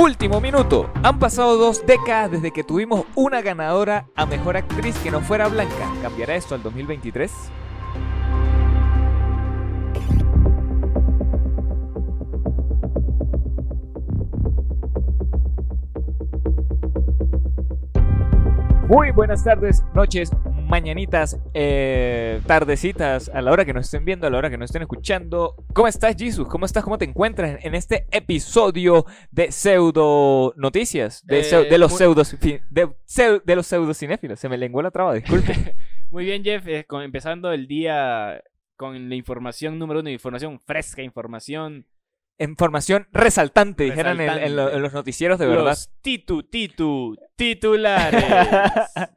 Último minuto. Han pasado dos décadas desde que tuvimos una ganadora a mejor actriz que no fuera blanca. ¿Cambiará esto al 2023? Muy buenas tardes, noches, mañanitas, eh, tardecitas, a la hora que nos estén viendo, a la hora que nos estén escuchando. ¿Cómo estás, Jesus? ¿Cómo estás? ¿Cómo te encuentras en este episodio de pseudo noticias? De, Eh, de los muy- pseudos de, los pseudo cinéfilos. Se me lenguó la traba, disculpe. Muy bien, Jeff. eh, con- empezando el día con la información número uno, información fresca, información. Información resaltante, dijeran en, en lo- Resaltante. en los noticieros de verdad. Los titu, titu, titulares.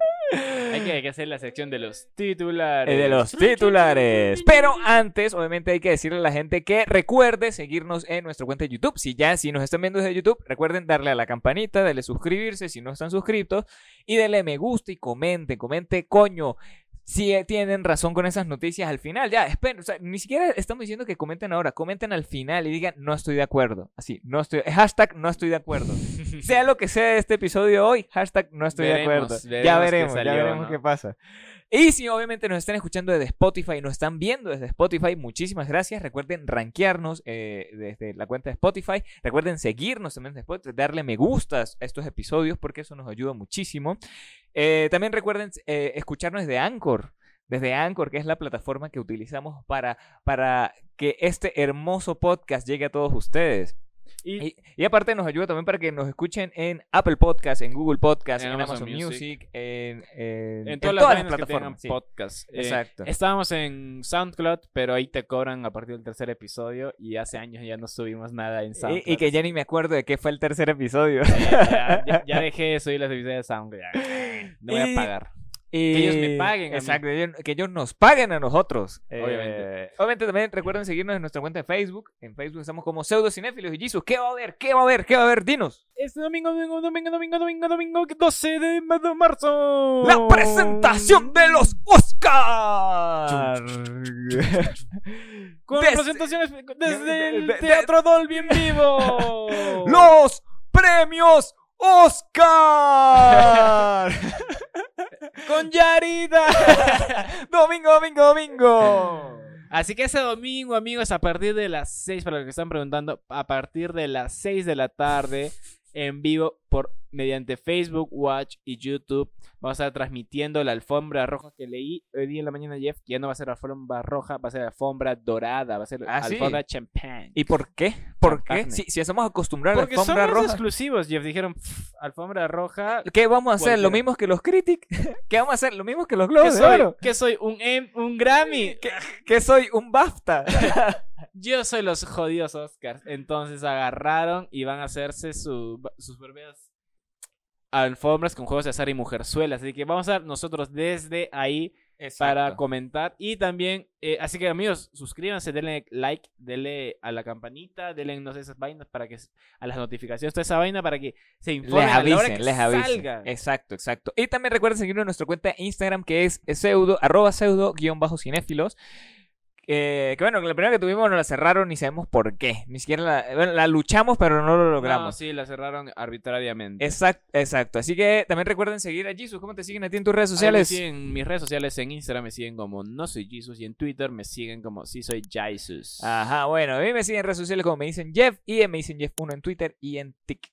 hay, que, hacer la sección de los titulares. Eh, de los titulares. Pero antes, obviamente, hay que decirle a la gente que recuerde seguirnos en nuestra cuenta de YouTube. Si ya, si nos están viendo desde YouTube, recuerden darle a la campanita, darle suscribirse si no están suscritos y denle me gusta y comenten, comente, coño. Si eh, tienen razón con esas noticias al final, ya, esperen, o sea, ni siquiera estamos diciendo que comenten ahora, comenten al final y digan no estoy de acuerdo. Así, no estoy, hashtag no estoy de acuerdo. sea lo que sea de este episodio hoy, hashtag no estoy de acuerdo. veremos ya qué veremos, ya veremos ¿no? qué pasa. Y si obviamente nos están escuchando desde Spotify, nos están viendo desde Spotify, muchísimas gracias. Recuerden rankearnos eh, desde la cuenta de Spotify. Recuerden seguirnos también desde Spotify, darle me gustas a estos episodios porque eso nos ayuda muchísimo. Eh, también recuerden eh, escucharnos desde Anchor. Desde Anchor, que es la plataforma que utilizamos para, para que este hermoso podcast llegue a todos ustedes. Y, Y, y aparte nos ayuda también para que nos escuchen en Apple Podcast, en Google Podcast, en, En Amazon, Amazon Music, Music, en, en- en todas las, que plataformas. sí. podcast. Eh, Exacto. Estábamos en SoundCloud, pero ahí te cobran a partir del tercer episodio y hace años ya no subimos nada en SoundCloud. Y, y que ya ni me acuerdo de qué fue el tercer episodio. Eh, ya, ya- ya dejé de subir las episodios de SoundCloud. No voy a pagar. Y- ellos me paguen a mí. Exacto, que ellos nos paguen a nosotros. Obviamente. Eh, obviamente también recuerden seguirnos en nuestra cuenta de Facebook. En Facebook estamos como Pseudocinéfilos y Jesus. ¿Qué va a haber? ¿Qué va a haber? ¿Qué va a haber? Dinos. Este domingo, domingo, domingo, domingo, domingo, domingo, 12 de ma- de marzo. La presentación de los Oscars. Con Desde- presentaciones desde de- el de- de- Teatro Dolby en vivo. los premios Oscar. Con Yarida. domingo, domingo, domingo. Así que ese domingo, amigos, a partir de las 6, para los que están preguntando, a partir de las 6 de la tarde, en vivo por mediante Facebook Watch y YouTube, vamos a estar transmitiendo la alfombra roja que leí hoy día en la mañana, Jeff, que ya no va a ser alfombra roja, va a ser alfombra dorada, va a ser Ah, ¿sí? alfombra champagne. ¿Y por qué? ¿Por qué? Champagne. Si, si hacemos acostumbrar a la Porque son alfombra roja. exclusivos, Jeff. Dijeron, "Pff, alfombra roja. ¿Qué vamos a hacer? ¿Lo mismo que los Critic? ¿Qué vamos a hacer? ¿Lo mismo que los ¿Qué Globos de soy? ¿Qué soy? ¿Un, em- un Grammy? ¿Qué, qué soy? ¿Un BAFTA? Yo soy los jodidos Oscars. Entonces agarraron y van a hacerse su- sus propias alfombras con juegos de azar y mujerzuelas. Así que vamos a ver nosotros desde ahí para comentar. Y también, eh, así que amigos, suscríbanse, denle like, denle a la campanita, denle no sé esas vainas para que a las notificaciones, toda esa vaina para que se informen Les a la hora avisen, que les avisen. salga. Exacto, exacto. Y también recuerden seguirnos en nuestra cuenta de Instagram que es pseudo, arroba pseudo guion bajo cinéfilos. Eh, que bueno, la primera que tuvimos nos la cerraron y sabemos por qué. Ni siquiera la, bueno, la luchamos, pero no lo No, logramos. sí, la cerraron arbitrariamente. Exacto, exacto. Así que también recuerden seguir a Jesus. ¿Cómo te siguen a ti en tus redes sociales? En mis redes sociales, en Instagram me siguen como No Soy Jesus y en Twitter me siguen como Sí Soy Jesus. Ajá, bueno, a mí me siguen en redes sociales como me dicen Jeff y me dicen Jeff1 en Twitter y en TikTok.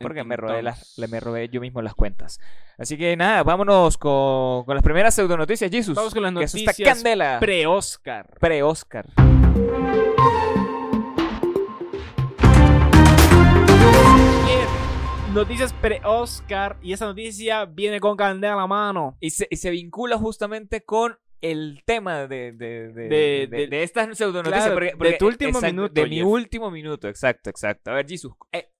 Porque me robé, las, me robé yo mismo las cuentas. Así que nada, vámonos con, con las primeras pseudo noticias, Jesus. Vamos con las Que noticias está candela. Pre-Oscar. Pre-Oscar. Noticias pre-Oscar. Y esa noticia viene con candela a la mano. Y se, y se vincula justamente con el tema de, de, de, De- de- de- de estas pseudo noticias. Claro, porque- de porque- tu último exacto, minuto, De mi último minuto, exacto, exacto. A ver, Jesus, eh,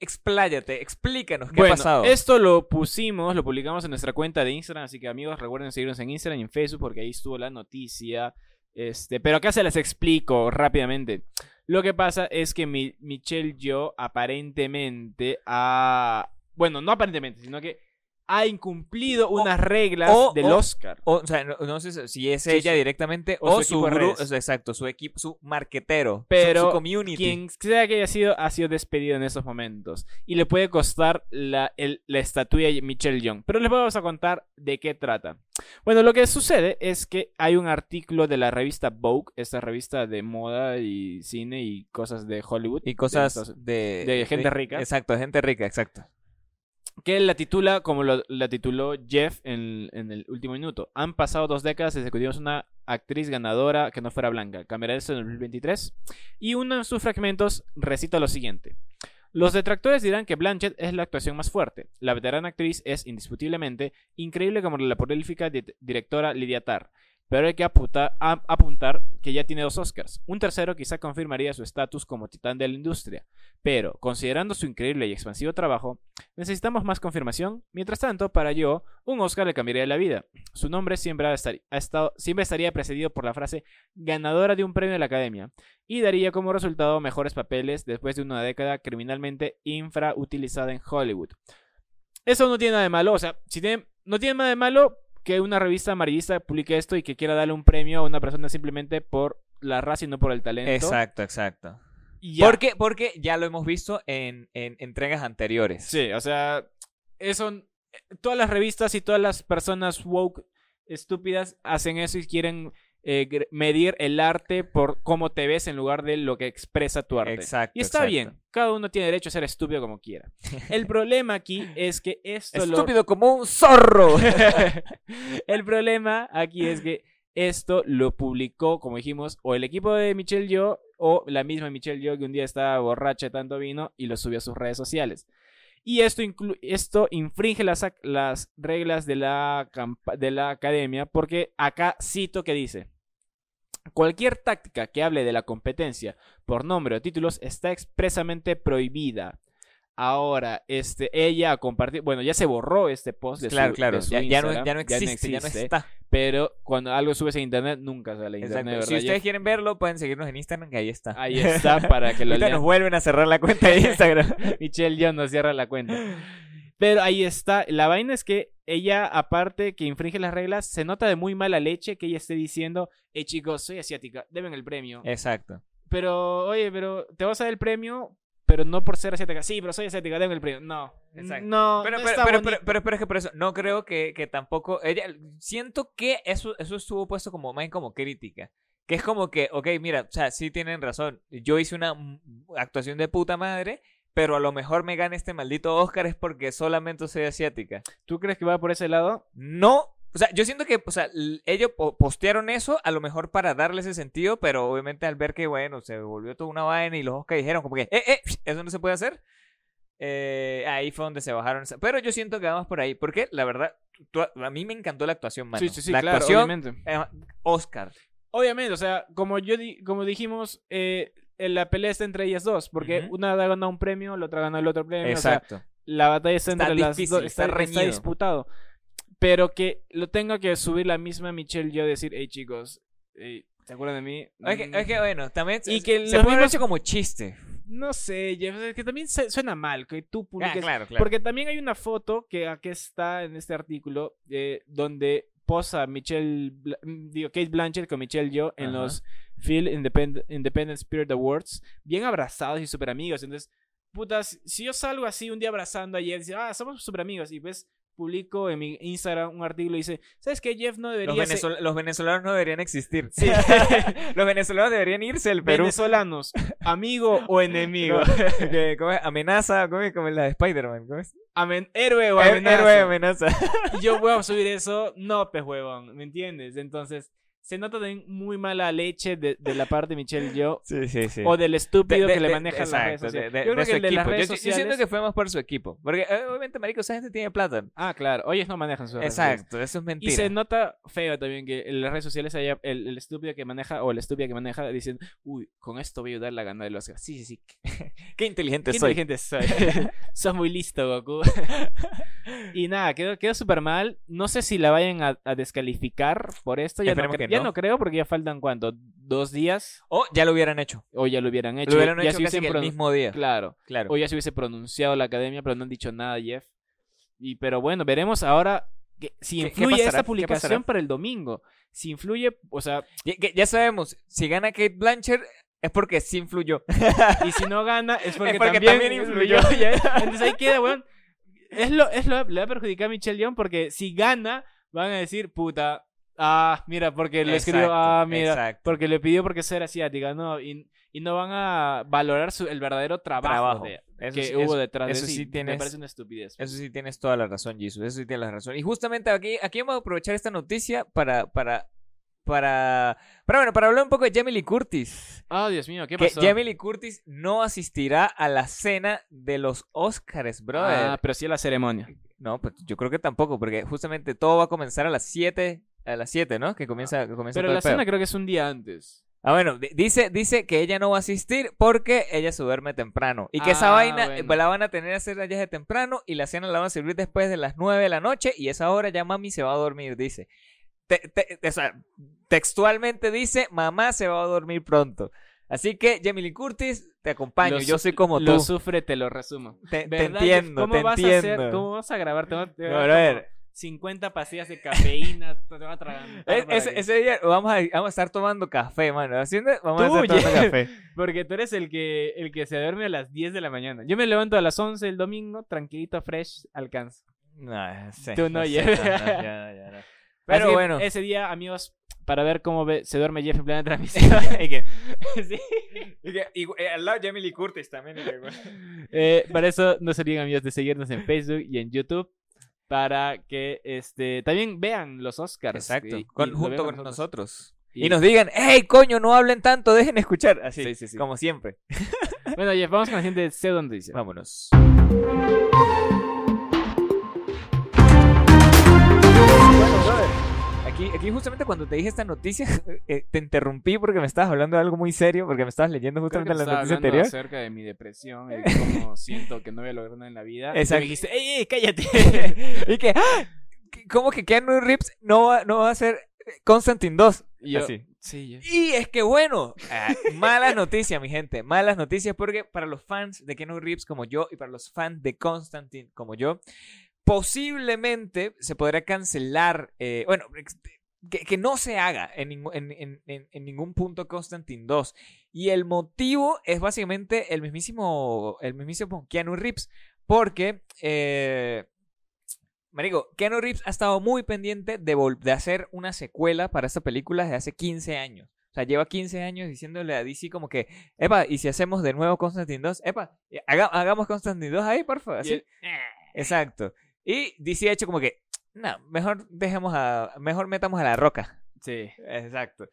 expláyate, explícanos qué bueno, ha pasado. esto lo pusimos, lo publicamos en nuestra cuenta de Instagram. Así que amigos, recuerden seguirnos en Instagram y en Facebook porque ahí estuvo la noticia. Este, pero acá se las explico rápidamente. Lo que pasa es que mi, Michelle Yo aparentemente ha... Bueno, no aparentemente, sino que ha incumplido unas reglas o- del o- Oscar. O, sea, no, no sé si es ella sí. directamente O su su, equipo exacto, su equipo, su marquetero, Pero su, community. Quien sea que haya sido, ha sido despedido en esos momentos. Y le puede costar la, el- la estatuilla Michelle Young. Pero les vamos a contar de qué trata. Bueno, lo que sucede es que hay un artículo de la revista Vogue, esta revista de moda y cine y cosas de Hollywood. Y cosas de, de gente rica. Exacto, de gente rica, exacto. Que la titula como lo- la tituló Jeff en, en el último minuto. Han pasado dos décadas desde que tuvimos una actriz ganadora que no fuera blanca. Cambiará esto en el 2023. Y uno de sus fragmentos recita lo siguiente. Los detractores dirán que Blanchett es la actuación más fuerte. La veterana actriz es indiscutiblemente increíble como la prolífica di- directora Lydia Tarr. Pero hay que apuntar, que ya tiene dos Oscars. Un tercero quizá confirmaría su estatus como titán de la industria. Pero, considerando su increíble y expansivo trabajo, necesitamos más confirmación. Mientras tanto, para yo, un Oscar le cambiaría la vida. Su nombre siempre estaría precedido por la frase ganadora de un premio de la Academia y daría como resultado mejores papeles después de una década criminalmente infrautilizada en Hollywood. Eso no tiene nada de malo, o sea, si tiene, no tiene nada de malo que una revista amarillista publique esto y que quiera darle un premio a una persona simplemente por la raza y no por el talento. Exacto, exacto. Ya. Porque, porque ya lo hemos visto en, en entregas anteriores. Sí, o sea, eso, todas las revistas y todas las personas woke estúpidas hacen eso y quieren eh, medir el arte por cómo te ves en lugar de lo que expresa tu arte. Exacto. Y está exacto. bien, cada uno tiene derecho a ser estúpido como quiera. El problema aquí es que esto lo... Estúpido como un zorro. el problema aquí es que esto lo publicó, como dijimos, o el equipo de Michelle Yo o la misma Michelle Yo que un día estaba borracha de tanto vino y lo subió a sus redes sociales. Y esto, esto infringe las, las reglas de la, de la academia porque acá cito que dice, cualquier táctica que hable de la competencia por nombre o títulos está expresamente prohibida. Ahora, este, ella ha compartido, bueno, ya se borró este post de claro, su, claro. de su Ya, ya no, ya existe, ya no existe, está. Pero cuando algo subes a internet, nunca sale a Exacto. internet, Si ¿verdad, ustedes quieren verlo, pueden seguirnos en Instagram, que ahí está. Ahí está para que lo lean. nos vuelven a cerrar la cuenta de Instagram. Michelle John nos cierra la cuenta. Pero ahí está. La vaina es que ella, aparte que infringe las reglas, se nota de muy mala leche que ella esté diciendo, hey chicos, soy asiática, deben el premio. Exacto. Pero, oye, pero te vas a dar el premio, pero no por ser asiática. Sí, pero soy asiática, deben el premio. No. Exacto. No, Pero, no pero, está pero, pero, pero, pero es que por eso, no creo que, que tampoco. Ella, siento que eso, eso estuvo puesto como más como crítica. Que es como que, ok, mira, o sea, sí tienen razón. Yo hice una actuación de puta madre, pero a lo mejor me gane este maldito Oscar es porque solamente soy asiática. ¿Tú crees que va por ese lado? No. O sea, yo siento que, o sea, ellos po- postearon eso a lo mejor para darle ese sentido, pero obviamente al ver que, bueno, se volvió toda una vaina y los Oscar dijeron como que, eh, eh, eso no se puede hacer. eh, ahí fue donde se bajaron. Pero yo siento que vamos por ahí, porque la verdad, tú- a mí me encantó la actuación, mano. Sí, sí, sí, la claro, actuación, obviamente. eh, Oscar. Obviamente, o sea, como yo di- como dijimos, eh, la pelea está entre ellas dos, porque Ujú. una ha ganado un premio, la otra ganó el otro premio. o sea, Exacto. la batalla está, Está entre las difícil, dos, está está, está disputado. Pero que lo tenga que subir la misma Michelle yo decir, hey chicos, ey, ¿se acuerdan de mí? Es que, es que, bueno, también Y que se puede mismos- hecho como chiste. No sé, Jeff, es que también suena mal que tú Ah, publiques. claro, claro. Porque también hay una foto que aquí está en este artículo eh, donde posa Michelle, mm, digo, Kate Blanchett con Michelle Yo en Ajá. los Phil Independent, Independent Spirit Awards, bien abrazados y súper amigos. Entonces, putas, si yo salgo así un día abrazando a dice, ah, somos súper amigos, y pues publico en mi Instagram un artículo y dice, ¿sabes qué? Jeff no Los, debería ser... venezol- los venezolanos no deberían existir. Sí. los venezolanos deberían irse del Perú. Venezolanos, amigo o enemigo. ¿cómo es? Amenaza, ¿cómo es? Como la de Spider-Man. ¿cómo es? Amen- héroe o amenaza. Héroe amenaza. yo voy a subir eso, no, pues huevón, ¿me entiendes? Entonces, se nota también muy mala leche de, de la parte de Michelle Yo Sí, sí, sí. o del estúpido De- que le maneja las exacto, redes sociales. yo creo que el de las redes Yo- yo, sociales... siento que fue más por su equipo. Porque eh, obviamente, marico, esa gente tiene plata. Ah, claro, ellos no manejan sus redes. Exacto, eso es Y mentira. se nota feo también que en las redes sociales haya el, el estúpido que maneja o la estúpida que maneja dicen, uy, con esto voy a ayudar a ganar el Oscar. Sí, sí, sí. Qué inteligente Qué soy. inteligente soy. Sos muy listo, Goku. y nada, quedó, quedó súper mal. No sé si la vayan a, a descalificar por esto. Ya, no, Esperemos cre- que ya no. no creo porque ya faltan cuánto, dos días O ya lo hubieran hecho. o ya lo hubieran hecho. Lo hubieran ya hecho casi que el mismo día. Claro. Claro. O ya se hubiese pronunciado la academia, pero no han dicho nada, Jeff. Y pero bueno, veremos ahora que, si ¿Qué- qué influye esta ¿Qué publicación para el domingo. Si influye, o sea, Ya, sabemos, si gana Kate Blanchett es porque sí influyó. y si no gana es porque, Es porque también, también influyó. Entonces ahí queda, weón. Es lo, es lo, le va a perjudicar a Michelle Young porque si gana, van a decir, puta, ah, mira, porque le escribió, ah, mira, exacto. porque le pidió porque ser asiática, no, y, y no van a valorar su, el verdadero trabajo, Trabajo. de- Eso que sí- hubo detrás eso de sí Me tienes- parece una estupidez. Eso sí tienes toda la razón, Jesus. Eso sí tienes la razón. Y justamente aquí, aquí vamos a aprovechar esta noticia para, para, para, para, bueno, para hablar un poco de Jamie Lee Curtis. Ah, Dios mío, ¿qué que pasó? Jamie Lee Curtis no asistirá a la cena de los Oscars, brother. Ah, pero sí a la ceremonia. No, pues yo creo que tampoco, porque justamente todo va a comenzar a las 7, a las 7, ¿no? Que comienza, que comienza Pero todo la el cena creo que es un día antes. Ah, bueno, di- dice, dice que ella no va a asistir porque ella se duerme temprano. Y que esa Ah, vaina eh, bueno. la van a tener a hacer allá de temprano y la cena la van a servir después de las 9 de la noche y esa hora ya mami se va a dormir, dice. Te- te- o sea, textualmente dice, mamá se va a dormir pronto. Así que, Jamie Lee Curtis, te acompaño. Lo Yo su- soy como Lo tú. sufre, te lo resumo. Te, te ¿Verdad, Jeff? entiendo, ¿Cómo te vas entiendo. A hacer, ¿Cómo vas a grabar? Te te No, 50 pastillas de cafeína. Te va a Es- para ese, ese día vamos a, vamos a estar tomando café, mano. Haciendo, vamos a Tú, estar tomando café. Porque tú eres el que, el que se duerme a las 10 de la mañana. Yo me levanto a las 11 el domingo, tranquilito, fresh, alcanzo. No, sí, Tú no, no, no, no. Pero bueno. Ese día, amigos, para ver cómo ve- se duerme Jeff en plena transmisión. Y que- Sí. y que- y, eh, al lado Jamie Lee Curtis también. que, bueno. Eh, para eso no se olviden amigos de seguirnos en Facebook y en YouTube para que este también vean los Oscars Exacto. y- con- y junto con nosotros. Y- Y nos digan, hey, coño, no hablen tanto, dejen escuchar. Así, Sí, sí, sí. como siempre. Bueno, Jeff, vamos con la siguiente pseudo noticia. Vámonos. Aquí, justamente cuando te dije esta noticia, eh, te interrumpí porque me estabas hablando de algo muy serio, porque me estabas leyendo que justamente te la noticia anterior. acerca de mi depresión y cómo siento que no voy a lograr nada en la vida. Y Exacto. me dijiste, ¡ey, ey, cállate! y que, ¡ah! ¿cómo que Keanu Reeves no va, no va a ser Constantine 2? Y yo, Así. sí, yo- Y es que bueno, ah, malas noticias, mi gente, malas noticias porque para los fans de Keanu Reeves como yo y para los fans de Constantine como yo, posiblemente se podrá cancelar, eh, bueno, que, que no se haga en, en- en- en- ningún punto Constantine 2. Y el motivo es básicamente el mismísimo, el mismísimo Keanu Reeves, porque... Eh, Marico, Keanu Reeves ha estado muy pendiente de, de hacer una secuela para esta película desde hace 15 años. O sea, lleva 15 años diciéndole a DC como que, epa, ¿y si hacemos de nuevo Constantine 2? Epa, haga- hagamos Constantine 2 ahí, por favor. así. "Eh". Exacto. Y DC ha hecho como que, no, mejor dejemos a, mejor metamos a la roca. Sí. Exacto.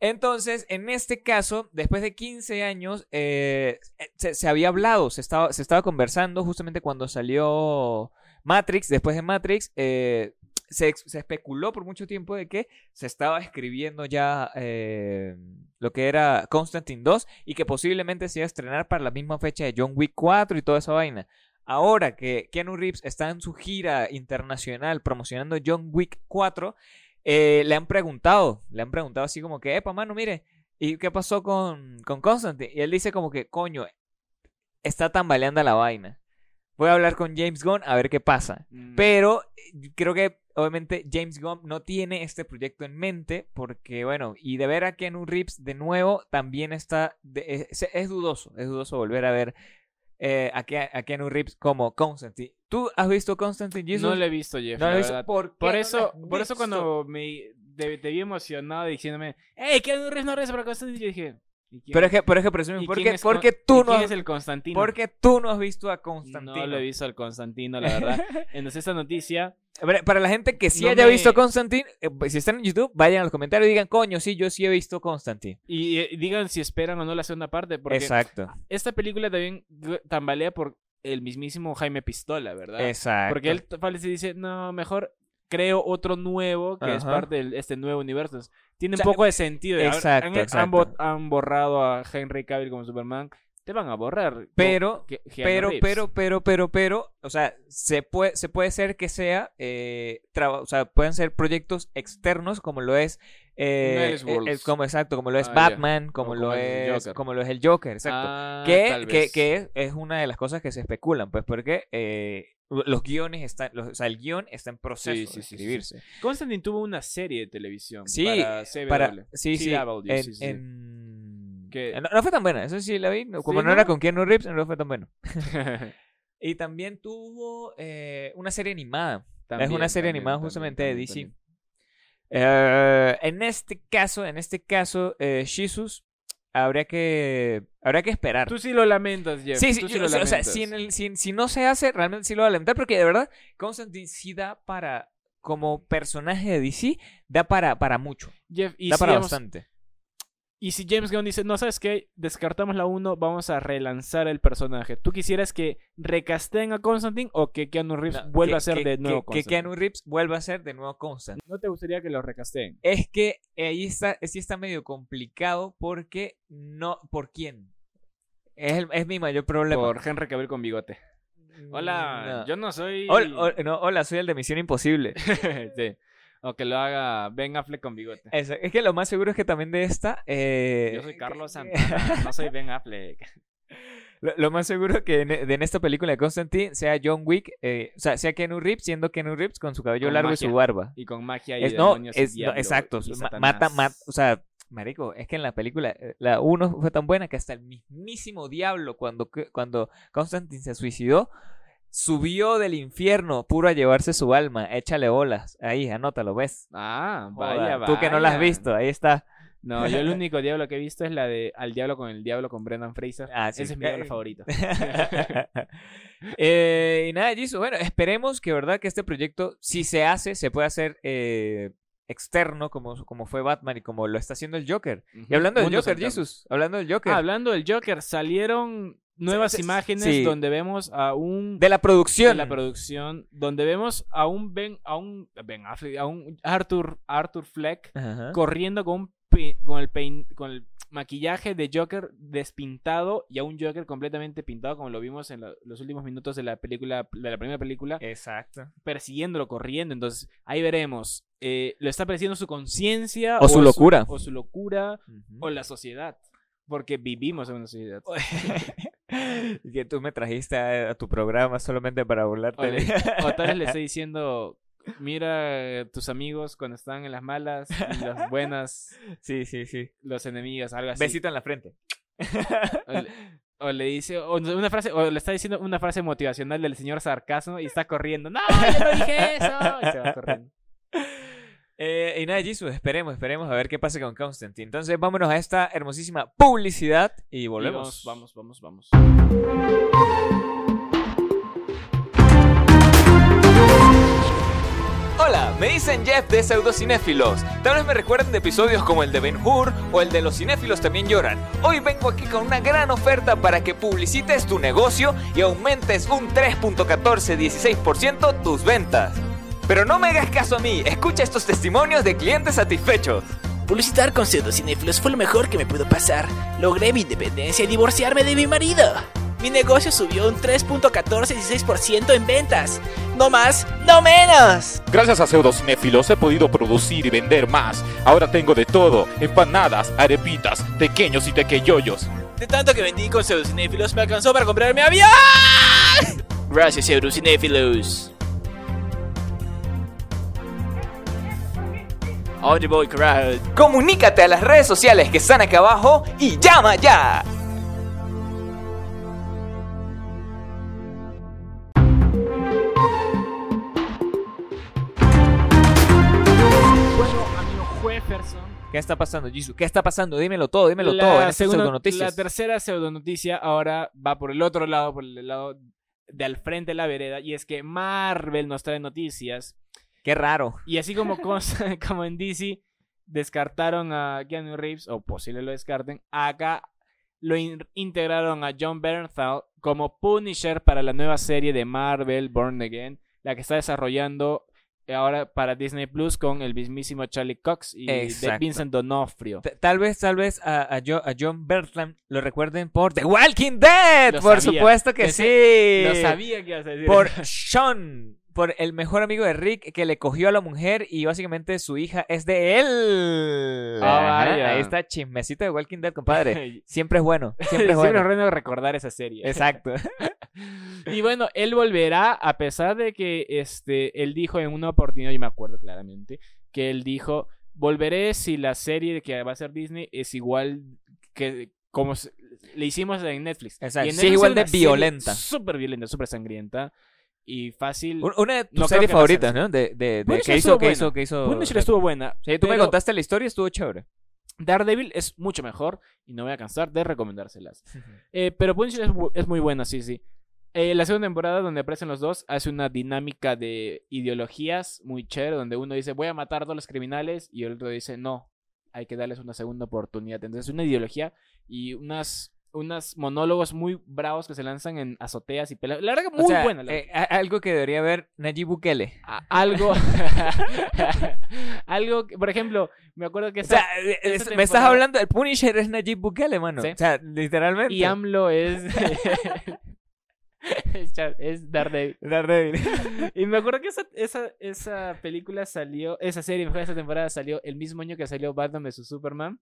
Entonces, en este caso, después de 15 años, eh, se, se había hablado, se estaba, se estaba conversando justamente cuando salió Matrix, después de Matrix, eh, se especuló por mucho tiempo de que se estaba escribiendo ya eh, lo que era Constantine 2 y que posiblemente se iba a estrenar para la misma fecha de John Wick 4 y toda esa vaina. Ahora que Keanu Reeves está en su gira internacional promocionando John Wick 4, eh, le han preguntado, le han preguntado así como que, epa, mano, mire, ¿y qué pasó con, con Constantine? Y él dice como que, coño, está tambaleando la vaina. Voy a hablar con James Gunn a ver qué pasa. Mm. Pero eh, creo que obviamente James Gunn no tiene este proyecto en mente porque, bueno, y de ver a Keanu Reeves de nuevo también está, de- es, es dudoso, es dudoso volver a ver eh, a, Ke- a Keanu Reeves como Constantine. ¿Tú has visto Constantine Jesus? No lo he visto, Jeff. No lo he visto. ¿Por, Por no eso, has por eso cuando me te, te vi emocionado diciéndome, ¡Ey, Keanu Reeves no regresa para Constantine! Yo dije, ¿y quién, Pero es que, pero es que presume, ¿y porque, tú no quién es el Constantino? porque tú no has visto a Constantino. No lo he visto al Constantino, la verdad. Entonces esta noticia, A ver, Para la gente que sí No haya me- visto Constantine, eh, si están en YouTube, vayan a los comentarios y digan, coño, sí, yo sí he visto Constantine. y, y digan si esperan o no la segunda parte, porque Exacto. esta película también tambalea por el mismísimo Jaime Pistola, ¿verdad? Exacto. Porque él parece dice, no, mejor creo otro nuevo que es Ajá. parte de este nuevo universo. Entonces, Tiene O sea, un poco de sentido. Ver, exacto, han, exacto. bo- han borrado a Henry Cavill como Superman. te van a borrar. Pero, Que- pero, Reeves. pero, pero, pero, pero, o sea, se puede, se puede ser que sea, eh, o sea, pueden ser proyectos externos como lo es, eh, Elseworlds. eh, eh, como exacto, como lo es Ah. Batman, como O lo como el es, Joker. como lo es el Joker, exacto. Ah, que, que, que es, es una de las cosas que se especulan, pues, porque eh, los guiones están, los- o sea, el guion está en proceso Sí, de sí, sí, escribirse. Constantine tuvo una serie de televisión. Sí, para CW. Para, sí, sí, CW, en, sí, en- Que- No, no fue tan buena, eso sí la vi, como no, era con Keanu Reeves, no fue tan bueno. Y también tuvo eh, una serie animada. También, es una serie también, animada también, justamente de DC. Eh, en este caso, en este caso, eh, Jesus, habría que, habría que esperar. Tú sí lo lamentas, Jeff. Sí, sí, tú sí yo- lo o sea, o sea, lamentas. si, en el- si- si no se hace, realmente sí lo va a lamentar, porque de verdad, Constantine sí da para, como personaje de DC, da para, para mucho. Jeff, y da si, para digamos, bastante. Y si James Gunn dice, no, ¿sabes qué? Descartamos la 1, vamos a relanzar el personaje. ¿Tú quisieras que recasteen a Constantine o que Keanu Reeves No, vuelva que- a ser que- de nuevo que, que? Keanu Reeves vuelva a ser de nuevo Constantine. ¿No te gustaría que lo recasteen? Es que ahí está, sí está medio complicado porque no, ¿por quién? Es, el- es mi mayor problema. Por Henry Cavill con bigote. Hola, No. yo no soy... Hola, hola, no, hola, soy el de Misión Imposible. sí. O que lo haga Ben Affleck con bigote. Eso, es que lo más seguro es que también de esta. eh, Yo soy Carlos Santana, no soy Ben Affleck. lo, lo más seguro que en, esta película de Constantine sea John Wick, eh, o sea, sea Keanu Reeves, siendo Keanu Reeves con su cabello Con largo y su barba. Y con magia y Es, no, y es, no, exacto. y mata, mata, o sea, marico, es que en la película, eh, la 1 fue tan buena que hasta el mismísimo diablo, cuando, cuando Constantine se suicidó, subió del infierno puro a llevarse su alma. Échale bolas. Ahí, anótalo, ¿ves? Ah, vaya, vaya. Tú que no la has visto, ahí está. No, yo el único diablo que he visto es la de Al Diablo con el Diablo con Brendan Fraser. Ah, sí. Ese es mi diablo favorito. Eh, y nada, Jisoo, bueno, esperemos que verdad que este proyecto, si se hace, se pueda hacer eh, externo como, como fue Batman y como lo está haciendo el Joker. Y hablando del Joker. Jesus, hablando del Joker, Ah, hablando del Joker, salieron nuevas Sí, imágenes sí. donde vemos a un de la producción. de la producción donde vemos a un Ben a un Ben Affleck, a un Arthur Arthur Fleck Ajá. corriendo con un con el pein- con el maquillaje de Joker despintado y a un Joker completamente pintado como lo vimos en los últimos minutos de la película de la primera película Exacto. persiguiéndolo corriendo entonces ahí veremos eh, lo está persiguiendo su conciencia O su locura. o su locura o la sociedad porque vivimos en una sociedad que tú me trajiste a, a tu programa solamente para burlarte. O tal vez le estoy diciendo, mira tus amigos cuando están en las malas y las buenas, sí, sí, sí. los enemigos, algo así. Besito en la frente. O le, o le dice, o una frase, o le está diciendo una frase motivacional del señor sarcasmo y está corriendo. No, yo no dije eso. Y se va corriendo. Eh, y nada, Jesus, esperemos, esperemos a ver qué pasa con Constantine. Entonces, vámonos a esta hermosísima publicidad y Y volvemos. vamos, vamos, vamos, vamos. Hola, me dicen Jeff de Pseudocinéfilos. Tal vez me recuerden de episodios como el de Ben Hur o el de Los Cinéfilos también lloran. Hoy vengo aquí con una gran oferta para que publicites tu negocio y aumentes un 3.1416% tus ventas. Pero no me hagas caso a mí, escucha estos testimonios de clientes satisfechos. Publicitar con pseudocinéfilos fue lo mejor que me pudo pasar. Logré mi independencia y divorciarme de mi marido. Mi negocio subió un 3.1416% en ventas. No más, no menos. Gracias a Pseudocinéfilos he podido producir y vender más. Ahora tengo de todo: empanadas, arepitas, pequeños y tequeyoyos. De tanto que vendí con pseudocinéfilos me alcanzó para comprar mi avión. Gracias, pseudocinéfilos. Audible Crowd. Comunícate a las redes sociales que están acá abajo y llama ya. Bueno, amigo Jefferson. ¿Qué está pasando, Jisoo? ¿Qué está pasando? Dímelo todo, dímelo la todo en estas segunda- pseudonoticias. La tercera pseudonoticia ahora va por el otro lado, por el lado de al frente de la vereda, y es que Marvel nos trae noticias. Qué raro. Y así como, como en DC descartaron a Keanu Reeves, o posible lo descarten, acá lo in- integraron a John Bernthal como Punisher para la nueva serie de Marvel Born Again, la que está desarrollando ahora para Disney Plus con el mismísimo Charlie Cox y de. Vincent D'Onofrio. T- Tal vez, tal vez a, a, Jo- a John Bertram lo recuerden por The Walking Dead. Lo por sabía. supuesto que sí. Lo sabía que ibas a decir. Por Sean. Por el mejor amigo de Rick que le cogió a la mujer y básicamente su hija es de él. Ajá, vaya. Ahí está chismecito de Walking Dead, compadre. Siempre es bueno. Siempre es Siempre bueno. es bueno recordar esa serie. Exacto. Y bueno, él volverá a pesar de que este, él dijo en una oportunidad, yo me acuerdo claramente, que él dijo, volveré si la serie que va a ser Disney es igual que como le hicimos en Netflix. Exacto, Y en sí, Netflix igual de violenta. Súper violenta, súper sangrienta. Y fácil. Un- Una de tus No series favoritas. ¿no? De, de, de- que hizo, que hizo, que hizo. Punisher estuvo buena. Sí, tú me contaste la historia, estuvo chévere. Daredevil es mucho mejor y no voy a cansar de recomendárselas. Eh, pero Punisher es muy buena, sí, sí. Eh, la segunda temporada, donde aparecen los dos, hace una dinámica de ideologías muy chévere, donde uno dice, voy a matar a todos los criminales, y el otro dice, no, hay que darles una segunda oportunidad. Entonces, una ideología y unas, unas monólogos muy bravos que se lanzan en azoteas y peleas. La verdad que O muy sea, buena. la eh, algo que debería ver Nayib Bukele. a- algo, algo, que- por ejemplo, me acuerdo que O esa- sea, esta es- me estás hablando, el Punisher es Nayib Bukele, mano. Sí. O sea, literalmente. y AMLO es... es Daredevil. Daredevil. Y me acuerdo que esa, esa, esa película salió, esa serie, mejor esa temporada salió el mismo año que salió Batman vs Superman.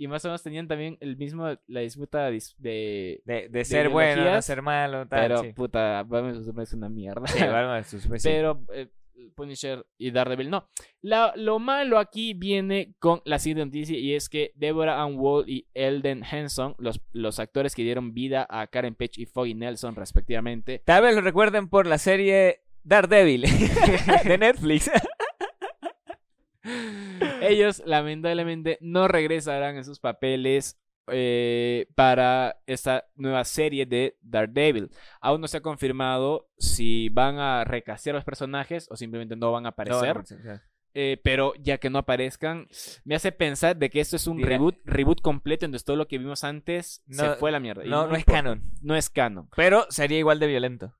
Y más o menos tenían también el mismo, la disputa dis- de... De, de ser bueno, no ideologías, ser malo, tal. Pero, sí. puta, Batman vs Superman es una mierda. Sí, Batman. Pero eh, Punisher y Daredevil no. La- lo malo aquí viene con la siguiente noticia y es que Deborah Ann Wall y Elden Henson, los, los actores que dieron vida a Karen Page y Foggy Nelson respectivamente, Tal vez lo recuerden por la serie Daredevil de Netflix. ellos lamentablemente no regresarán en sus papeles eh, para esta nueva serie de Daredevil. Aún no se ha confirmado si van a recastear los personajes o simplemente no van a aparecer. No, no, no. Eh, pero ya que no aparezcan, me hace pensar de que esto es un reboot, reboot completo en donde todo lo que vimos antes se fue a la mierda. No, no es canon. No es canon. Pero sería igual de violento.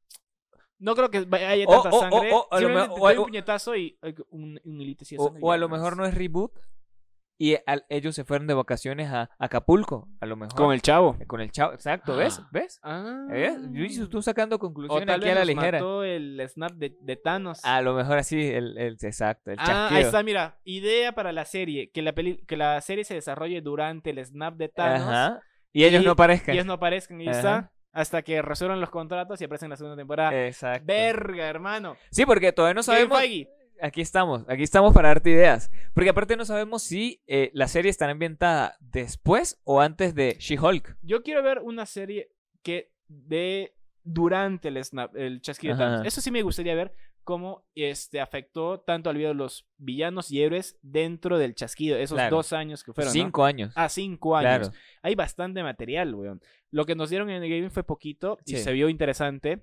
No creo que haya O- tanta o- sangre. o- o a lo Simplemente o- doy un o- puñetazo y un, un hilito así de O, sangre o a lo mejor no es reboot y al- ellos se fueron de vacaciones a Acapulco. A lo mejor. Con el chavo. Eh, Con el chavo, exacto, ¿ves? Ah. ¿Ves? Ah. ¿Ves? Yo estoy sacando O conclusiones tal aquí vez a la ligera. mató el snap de, de Thanos. A lo mejor así, el, el- exacto, el Ah, chasquido. ahí está, mira. Idea para la serie. Que la, peli que la serie se desarrolle durante el snap de Thanos. Ajá. Y ellos no aparezcan. Y ellos no aparezcan y ya Ajá. está. Hasta que resuelvan los contratos y aparecen en la segunda temporada. Exacto. Verga, hermano. Sí, porque todavía no sabemos. Aquí estamos, aquí estamos para darte ideas. Porque aparte no sabemos si eh, la serie estará ambientada después o antes de She-Hulk. Yo quiero ver una serie que de durante el snap, el chasquido. Eso sí me gustaría ver cómo este afectó tanto al vida de los villanos y héroes dentro del chasquido. Esos Claro. dos años que fueron. ¿no? Cinco años. Ah, cinco años. claro. Hay bastante material, weón. Lo que nos dieron en el gaming fue poquito y Sí. se vio interesante.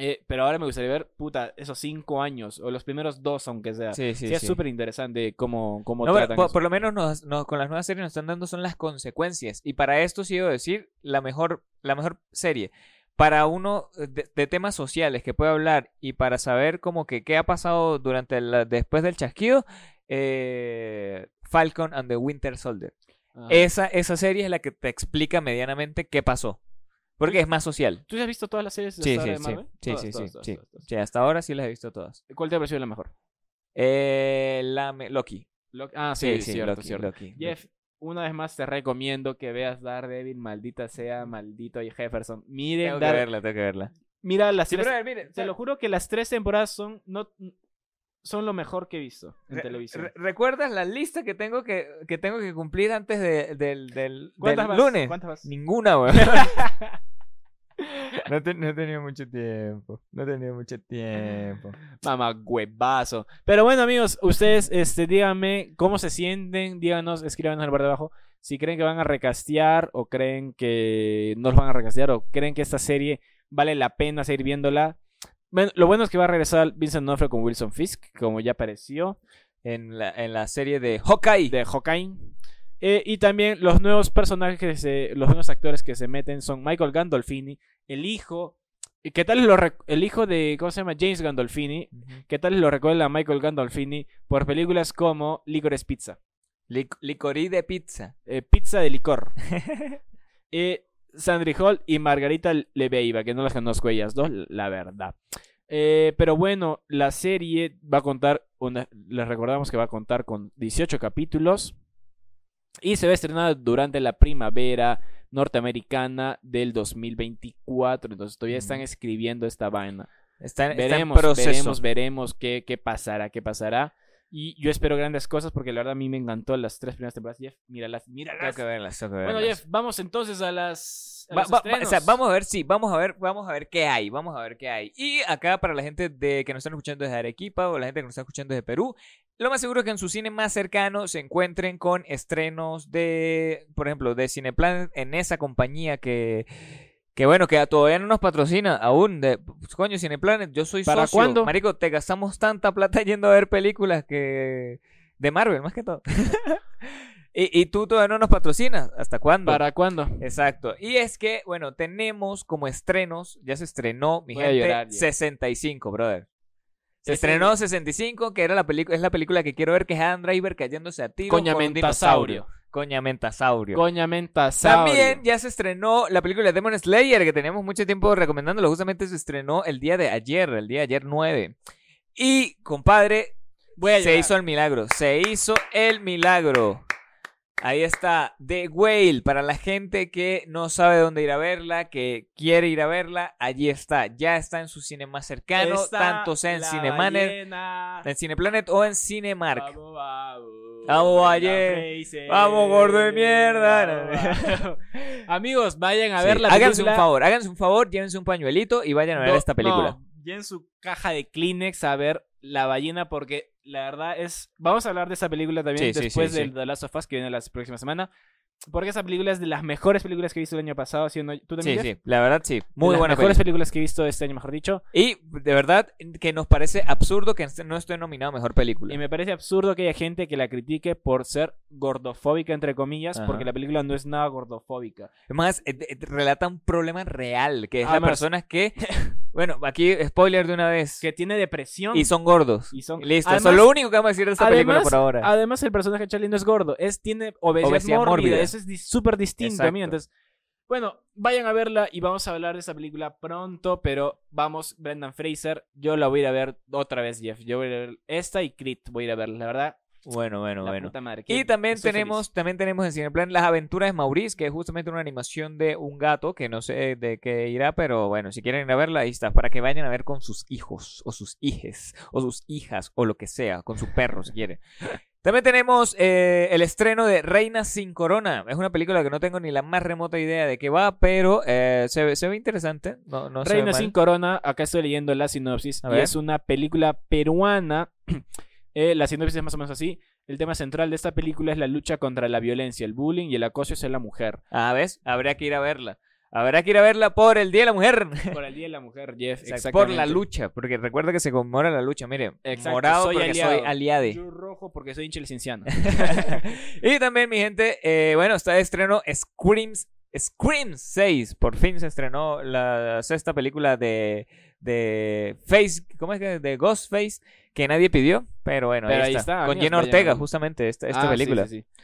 eh, pero ahora me gustaría ver, puta, esos cinco años o los primeros dos, aunque sea. Sí, sí, Sí, es sí. súper interesante cómo, cómo No, tratan por, por lo menos nos, nos- con las nuevas series nos están dando son las consecuencias. Y para esto sí debo decir la mejor, la mejor serie. Para uno eh, de, de temas sociales que puede hablar y para saber como que qué ha pasado durante la, después del chasquido, eh, Falcon and the Winter Soldier. Ajá. Esa, esa serie es la que te explica medianamente qué pasó. Porque es más social. ¿Tú ya has visto todas las series de Sí, sí, de sí. Marvel? Sí, Todas, sí, sí, todas, todas, sí. todas, todas. Sí, hasta ahora sí las he visto todas. ¿Cuál te ha parecido la mejor? Eh, la Loki. Lo- Ah, sí, Sí, sí, cierto, Loki, cierto. Loki. Jeff, una vez más te recomiendo que veas Daredevil, maldita sea, maldito y Jefferson. Miren, Tengo que verla, tengo que verla. mira las Sí, tres- pero, mire, te lo juro que las tres temporadas son no son lo mejor que he visto en Re- televisión. re- ¿Recuerdas la lista que tengo que, que tengo que cumplir antes de- del, del, ¿Cuántas del lunes? ¿Cuántas vas? Ninguna, weón. no, te- no he tenido mucho tiempo. No he tenido mucho tiempo. Mamá huevazo. Pero bueno, amigos, ustedes este díganme cómo se sienten, díganos, escríbanos en el bar de abajo si creen que van a recastear o creen que no los van a recastear o creen que esta serie vale la pena seguir viéndola. Bueno, lo bueno es que va a regresar Vincent D'Onofrio con Wilson Fisk, como ya apareció. En la, en la serie de Hawkeye. de Hawkeye. Eh, y también los nuevos personajes, que se- los nuevos actores que se meten son Michael Gandolfini, el hijo ¿Y qué tal lo el hijo de, ¿cómo se llama? James Gandolfini. ¿Qué tal lo recuerda Michael Gandolfini por películas como Licorice Pizza? Lic- licorí de pizza. eh, pizza de licor. eh, Sandry Hall y Margarita Lebeiva, que no las conozco ellas dos, la verdad. Eh, pero bueno, la serie va a contar, una- les recordamos que va a contar con 18 capítulos y se va a estrenar durante la primavera norteamericana del 2024. Entonces todavía están escribiendo esta vaina. Está, está Veremos, en proceso. veremos, veremos qué, qué pasará, qué pasará. Y yo espero grandes cosas porque la verdad a mí me encantó las tres primeras temporadas. Jeff, míralas, Tengo míralas. que verlas, tengo que Bueno, verlas. Jeff, vamos entonces a las. A Va- los va- va- o sea, vamos a ver, sí, vamos a ver, vamos a ver qué hay, vamos a ver qué hay. Y acá para la gente de que nos están escuchando desde Arequipa o la gente que nos está escuchando desde Perú, lo más seguro es que en su cine más cercano se encuentren con estrenos de, por ejemplo, de Cineplanet en esa compañía que que bueno, que todavía no nos patrocina aún. De, pues, coño, Cineplanet, yo soy ¿Para socio. cuándo? Marico, te gastamos tanta plata yendo a ver películas que... De Marvel, más que todo. y, y tú todavía no nos patrocinas. ¿Hasta cuándo? ¿Para cuándo? Exacto. Y es que, bueno, tenemos como estrenos, ya se estrenó, mi Voy gente, llorar ya. 65, brother. Se estrenó 65, que era la película, es la película que quiero ver, que es Adam Driver cayéndose a tiro con un dinosaurio. Coñamentasaurio. Coñamentasaurio. También ya se estrenó la película de Demon Slayer, que teníamos mucho tiempo recomendándolo. Justamente se estrenó el día de ayer, el día de ayer 9. Y, compadre, se hizo el milagro. Se hizo el milagro. Ahí está, The Whale. Para la gente que no sabe dónde ir a verla, que quiere ir a verla, allí está. Ya está en su cine más cercano, Está tanto sea en Cinemanet, en Cineplanet o en Cinemark. Vamos, vamos. Vamos, Valle. Vamos, gordo de mierda. Vamos. Amigos, vayan a Sí, ver la háganse película. un favor, háganse un favor, llévense un pañuelito y vayan a ver No, esta película. no, su caja de Kleenex a ver La ballena porque la verdad es... Vamos a hablar de esa película también Sí, sí, después sí, de sí. The Last of Us que viene la próxima semana. Porque esa película es de las mejores películas que he visto el año pasado. Siendo... ¿Tú Sí, también? Jeff? sí, la verdad sí. De Muy las buena mejores película. películas que he visto este año, mejor dicho. Y de verdad que nos parece absurdo que no esté nominado mejor película. Y me parece absurdo que haya gente que la critique por ser gordofóbica, entre comillas, Ajá. porque la película no es nada gordofóbica. Además, eh, eh, relata un problema real, que es Además- persona que, bueno, aquí spoiler de una vez, Que tiene depresión. y son gordos. Y son- Listo, Además- eso es lo único que vamos a decir de esta película por ahora. Además, el personaje de Charlie no es gordo, es, tiene obesidad, Obesidad mórbida. mórbida. Eso es súper distinto a mí. Entonces, bueno, vayan a verla y vamos a hablar de esa película pronto, pero vamos, Brendan Fraser, yo la voy a ir a ver otra vez, Jeff. Yo voy a ir a ver esta y Crit, voy a ir a ver, la verdad. Bueno, bueno, la bueno. puta madre, Y también tenemos, feliz. también tenemos en Cineplan Las Aventuras de Maurice, que es justamente una animación de un gato, que no sé de qué irá, pero bueno, si quieren ir a verla, ahí está, para que vayan a ver con sus hijos, o sus hijes, o sus hijas, o lo que sea, con su perro, si quieren. También tenemos eh, el estreno de Reina sin Corona. Es una película que no tengo ni la más remota idea de qué va, pero eh, se, ve- se ve interesante. No, no se ve Reina mal. sin corona, acá estoy leyendo la sinopsis, A y ver. es una película peruana. Eh, la sinopsis es más o menos así. El tema central de esta película es la lucha contra la violencia, el bullying y el acoso hacia la mujer. Ah, ¿ves? Habría que ir a verla. Habrá que ir a verla por el Día de la Mujer. Por el Día de la Mujer, Jeff. Exacto, por la exactamente. lucha, porque recuerda que se conmemora la lucha, mire, Exacto, morado soy porque aliado. soy aliade. Yo rojo porque soy hincha licenciano. y también, mi gente, eh, bueno, está de estreno Screams, Scream 6. Por fin se estrenó la sexta película de, de Face, ¿cómo es que? De Ghostface, que nadie pidió, pero bueno, Pero ahí ahí está. está, Con Jenna Ortega, justamente, esta, esta Ah, sí, película. sí, sí.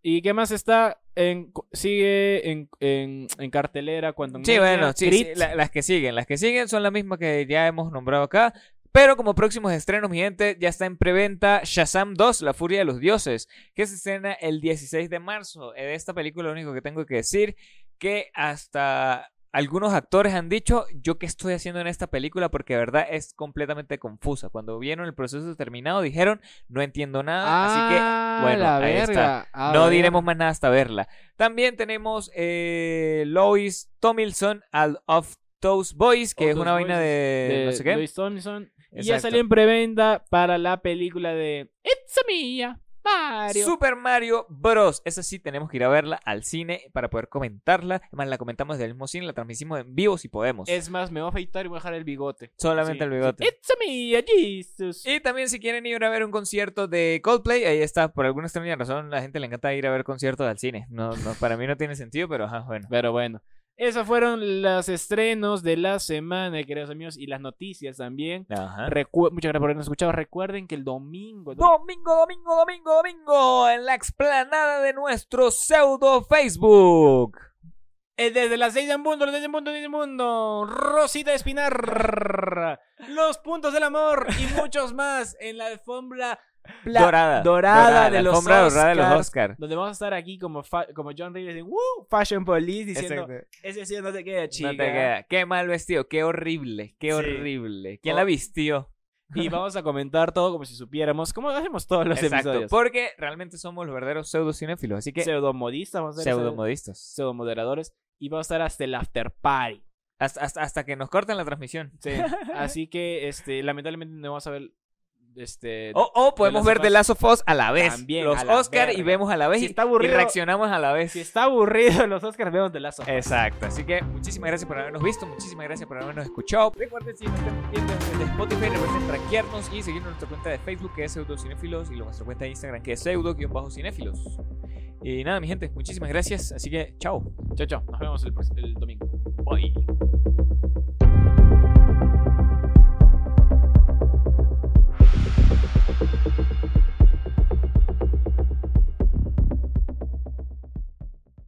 ¿Y qué más está? En, sigue en, en, en cartelera cuando Sí, bueno, sí, sí, la- las que siguen. Las que siguen son las mismas que ya hemos nombrado acá. Pero como próximos estrenos, mi gente, ya está en preventa Shazam 2, La Furia de los Dioses, que se estrena el 16 de marzo. Eh, De esta película lo único que tengo que decir que hasta algunos actores han dicho yo qué estoy haciendo en esta película porque de verdad es completamente confusa. Cuando vieron el proceso terminado dijeron no entiendo nada, así que bueno, Ah, la ahí está. no diremos más nada hasta verla. También tenemos eh, Lois Tomilson al Of Those Boys, que es una vaina de, de no sé qué. Louis Tomlinson. Y ya salió en preventa para la película de It's a Mia, Mario. Super Mario Bros. Esa sí tenemos que ir a verla al cine para poder comentarla. Además, la comentamos del mismo cine, la transmitimos en vivo si podemos. Es más, me voy a afeitar y voy a dejar el bigote. Solamente Sí, el bigote. It's a Mia, Jesus. Y también si quieren ir a ver un concierto de Coldplay, ahí está, por alguna extraña razón, la gente le encanta ir a ver conciertos al cine. No, no, para mí no tiene sentido, pero ajá, bueno. Pero bueno. Esos fueron los estrenos de la semana, queridos amigos, y las noticias también. Ajá. Recu- Muchas gracias por habernos escuchado. Recuerden que el domingo. Domingo, domingo, domingo, domingo, en la explanada de nuestro pseudo Facebook. Eh, Desde las 6 del mundo, desde el mundo, desde el mundo. Rosita Espinar. Los puntos del amor y muchos más en la alfombra dorada. dorada de los alfombra dorada de los Oscars. Oscar. Donde vamos a estar aquí como, como John Rivers en "Woo, Fashion Police diciendo: Exacto. Ese sí no te queda, chica. No te queda. Qué mal vestido, qué horrible, qué Sí. horrible. ¿Quién Oh. la vistió? Y vamos a comentar todo como si supiéramos, como hacemos todos los Exacto, episodios. porque realmente somos los verdaderos pseudo cinéfilos, así que Pseudomodistas, vamos a ser pseudomodistas. pseudomoderadores. Y vamos a estar hasta el after party. Hasta, hasta, hasta que nos corten la transmisión. Sí. Así que, este, lamentablemente no vamos a ver, este... O, o podemos Last ver of The. Last of Us a la vez. También, los a la Oscar y vemos a la vez Si y- reaccionamos a la vez. Si está aburrido los Oscars, vemos de Lazo. Exacto, así que muchísimas gracias por habernos visto, muchísimas gracias por habernos escuchado. Recuerden si nos están viendo desde Spotify, recuerden traquearnos y seguirnos en nuestra cuenta de Facebook que es Pseudocinéfilos y nuestra cuenta de Instagram que es Pseudo-Cinéfilos. Y nada, mi gente, muchísimas gracias, así que chao. Chao, chao. Nos vemos el domingo. Bye.